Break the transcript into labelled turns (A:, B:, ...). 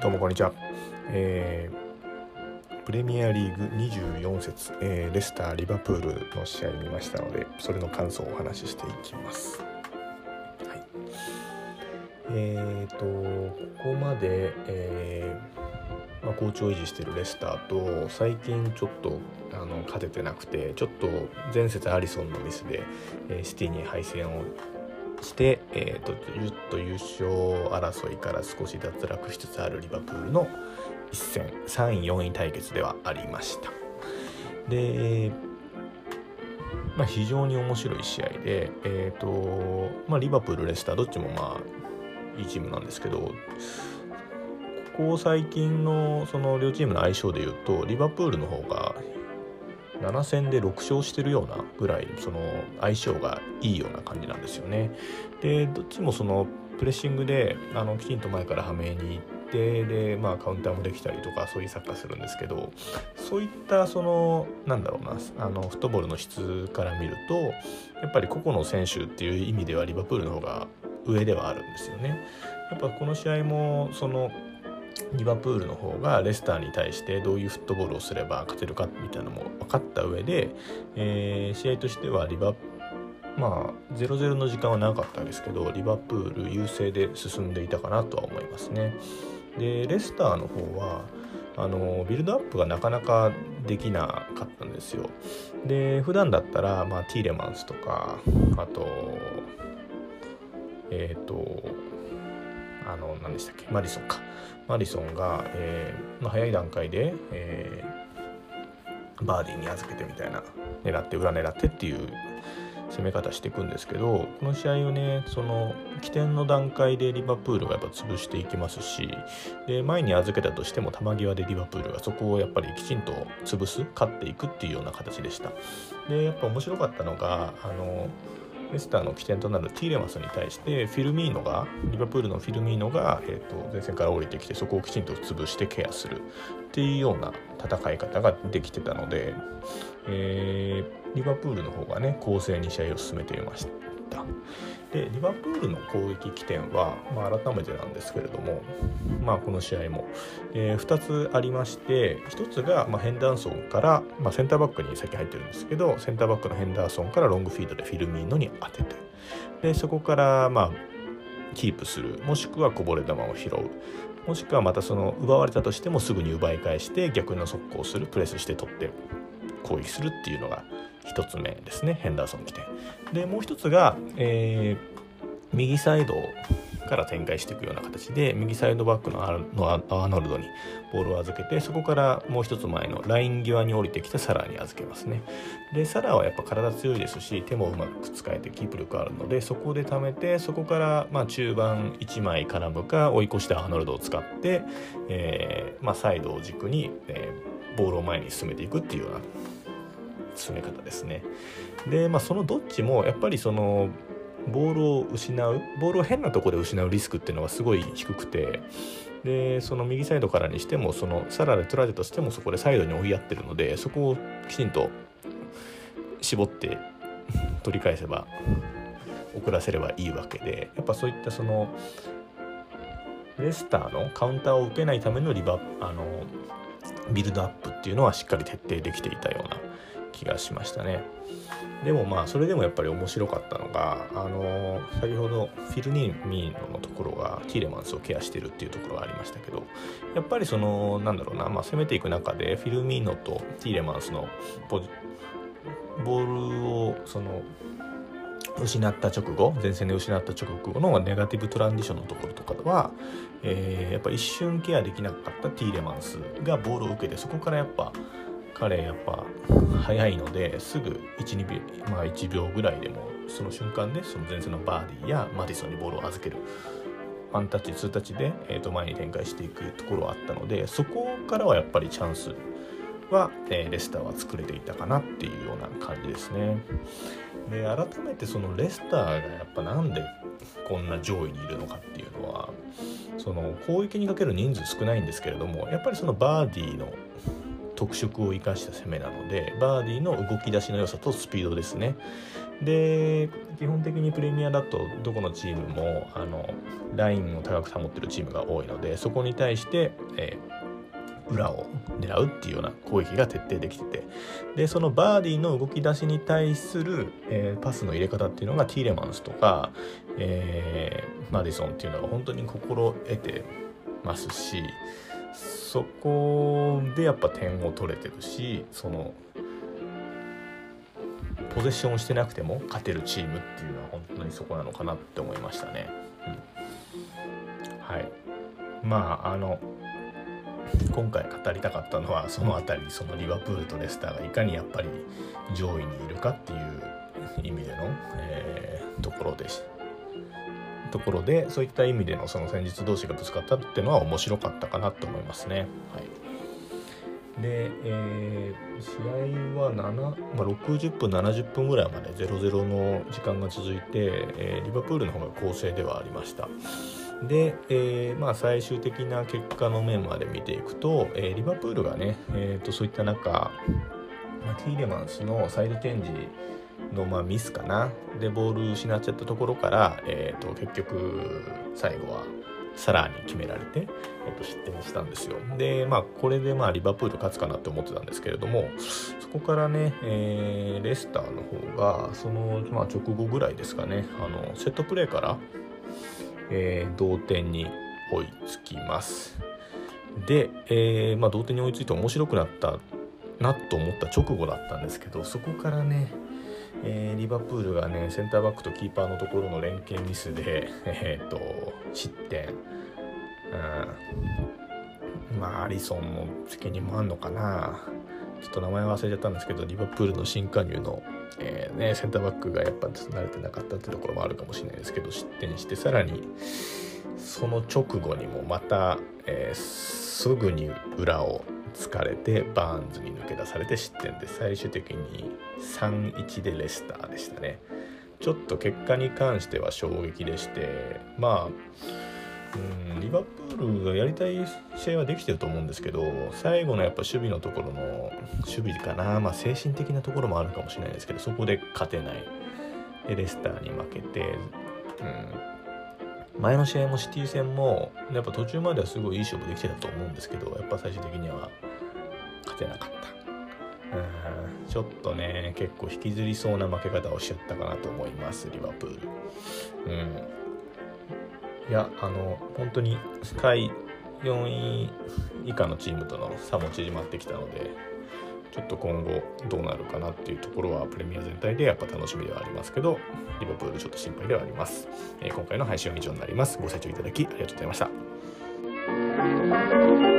A: どうもこんにちは、えー、プレミアリーグ24節、えー、レスター・リバプールの試合見ましたのでそれの感想をお話ししていきます、はい、えーとここまで、えーまあ、好調を維持しているレスターと最近ちょっとあの勝ててなくてちょっと前節アリソンのミスで、えー、シティに敗戦をして、えーと、ずっと優勝争いから少し脱落しつつあるリバプールの一戦3位4位対決ではありました。で、まあ、非常に面白い試合で、えーとまあ、リバプールレスターどっちもまあいいチームなんですけどここ最近のその両チームの相性でいうとリバプールの方が7戦で6勝してるようなぐらいその相性がいいような感じなんですよね。でどっちもそのプレッシングであのきちんと前からはめに行ってで、まあ、カウンターもできたりとかそういうサッカーするんですけどそういったそのなんだろうなあのフットボールの質から見るとやっぱり個々の選手っていう意味ではリバプールの方が上ではあるんですよね。やっぱこの試合もそのリバプールの方がレスターに対してどういうフットボールをすれば勝てるかみたいなのも分かった上で、えー、試合としてはリバまあ0-0の時間は長かったんですけどリバプール優勢で進んでいたかなとは思いますね。でレスターの方はあのビルドアップがなかなかできなかったんですよ。で普段だったら、まあ、ティーレマンスとかあとえっ、ー、とあの何でしたっけ？マリソンか。マリソンが、えーまあ、早い段階で、えー、バーディーに預けてみたいな。狙って裏狙ってっていう攻め方していくんですけどこの試合をねその起点の段階でリバプールがやっぱ潰していきますしで前に預けたとしても球際でリバプールがそこをやっぱりきちんと潰す勝っていくっていうような形でした。でやっぱ面白かったのがあのレスターの起点となるティーレマスに対してフィルミーノがリバプールのフィルミーノが、えーと、前線から降りてきてそこをきちんと潰してケアするっていうような戦い方ができてたので、えー、リバプールの方がね攻勢に試合を進めていました。でリバプールの攻撃起点は、まあ、改めてなんですけれども、まあ、この試合も、えー、2つありまして1つが、まあ、ヘンダーソンから、まあ、センターバックに先入ってるんですけどセンターバックのヘンダーソンからロングフィードでフィルミーノに当てて。でそこから、まあ、キープする。もしくはこぼれ球を拾う。もしくはまたその奪われたとしてもすぐに奪い返して逆の速攻する。プレスして取って。攻撃するっていうのが1つ目ですねヘンダーソン起点でもう1つが、えー、右サイドから展開していくような形で右サイドバックのアーノルドにボールを預けてそこからもう一つ前のライン際に降りてきたサラーに預けますね。でサラーはやっぱ体強いですし手もうまく使えてキープ力あるのでそこで貯めてそこからま中盤1枚絡むか追い越したアーノルドを使って、えー、まあ、サイドを軸に、えー、ボールを前に進めていくっていうような進め方ですね。でまあそのどっちもやっぱりそのボールを失うボールを変なとこで失うリスクっていうのがすごい低くてでその右サイドからにしてもそのサラで取られたとしてもそこでサイドに追いやってるのでそこをきちんと絞って取り返せば送らせればいいわけでやっぱそういったそのレスターのカウンターを受けないためのリバあのビルドアップっていうのはしっかり徹底できていたような気がしましたね。でもまあそれでもやっぱり面白かったのがあの先ほどフィルニーミーノのところがティーレマンスをケアしてるっていうところがありましたけどやっぱりそのなんだろうな、まあ、攻めていく中でフィルミーノとティーレマンスのボールをその失った直後前線で失った直後のネガティブトランジションのところとかは、えー、やっぱ一瞬ケアできなかったティーレマンスがボールを受けてそこからやっぱ彼やっぱ速いのですぐ12秒まあ1秒ぐらいでもその瞬間でその前線のバーディーやマディソンにボールを預けるワンタッチツータッチで、えー、と前に展開していくところはあったのでそこからはやっぱりチャンスは、えー、レスターは作れていたかなっていうような感じですね。で改めてそのレスターがやっぱなんでこんな上位にいるのかっていうのはその攻撃にかける人数少ないんですけれどもやっぱりそのバーディーの特色を生かした攻めなのでバーディーの動き出しの良さとスピードですね。で基本的にプレミアだとどこのチームもあのラインを高く保ってるチームが多いのでそこに対して、えー、裏を狙うっていうような攻撃が徹底できててでそのバーディーの動き出しに対する、えー、パスの入れ方っていうのがティーレマンスとか、えー、マディソンっていうのが本当に心得てますしそこでやっぱ点を取れてるしそのポゼッションをしてなくても勝てるチームっていうのは本当にそこなのかなって思いましたね。うん、はいまああの今回語りたかったのはその辺りそのリバプールとレスターがいかにやっぱり上位にいるかっていう意味での、えー、ところでところでそういった意味でのその戦術同士がぶつかったっていうのは面白かったかなと思いますね。はい。で、えー、試合は7、まあ、60分70分ぐらいまで0-0の時間が続いて、えー、リバプールの方が攻勢ではありました。で、えー、まあ、最終的な結果の面まで見ていくと、えリバプールがね、えーと、そういった中、まあ、ティーレマンスのサイドチェンジのまあミスかなでボール失っちゃったところから、えーと結局最後はサラーに決められて、えっと、失点したんですよ。で、まあ、これでまあリバプール勝つかなって思ってたんですけれども、そこからね、えー、レスターの方が、その、まあ、直後ぐらいですかね、あの、セットプレーから、えー、同点に追いつきます。で、えー、まあ、同点に追いついて面白くなったなと思った直後だったんですけど、そこからね、えー、リバプールがねセンターバックとキーパーのところの連携ミスで、えーと、失点、うん、まあアリソンの責任もあんのかな。ちょっと名前忘れちゃったんですけどリバプールの新加入の、えー、ね、センターバックがやっぱずっと慣れてなかったってところもあるかもしれないですけど失点してさらにその直後にもまた、えー、すぐに裏を疲れてバーンズに抜け出されて失点で最終的に3-1でレスターでしたね。ちょっと結果に関しては衝撃でしてまあうんリバプールがやりたい試合はできてると思うんですけど最後のやっぱ守備のところの守備かな、まあ、精神的なところもあるかもしれないですけどそこで勝てないでレスターに負けて、うん、前の試合もシティ戦もやっぱ途中まではすごいいい勝負できてたと思うんですけどやっぱ最終的には勝てなかった。うんちょっとね結構引きずりそうな負け方をしちゃったかなと思いますリバプール。うんいやあの本当に下位4位以下のチームとの差も縮まってきたのでちょっと今後どうなるかなっていうところはプレミア全体でやっぱ楽しみではありますけどリバプールちょっと心配ではあります、えー、今回の配信は以上になります。ご清聴いただきありがとうございました。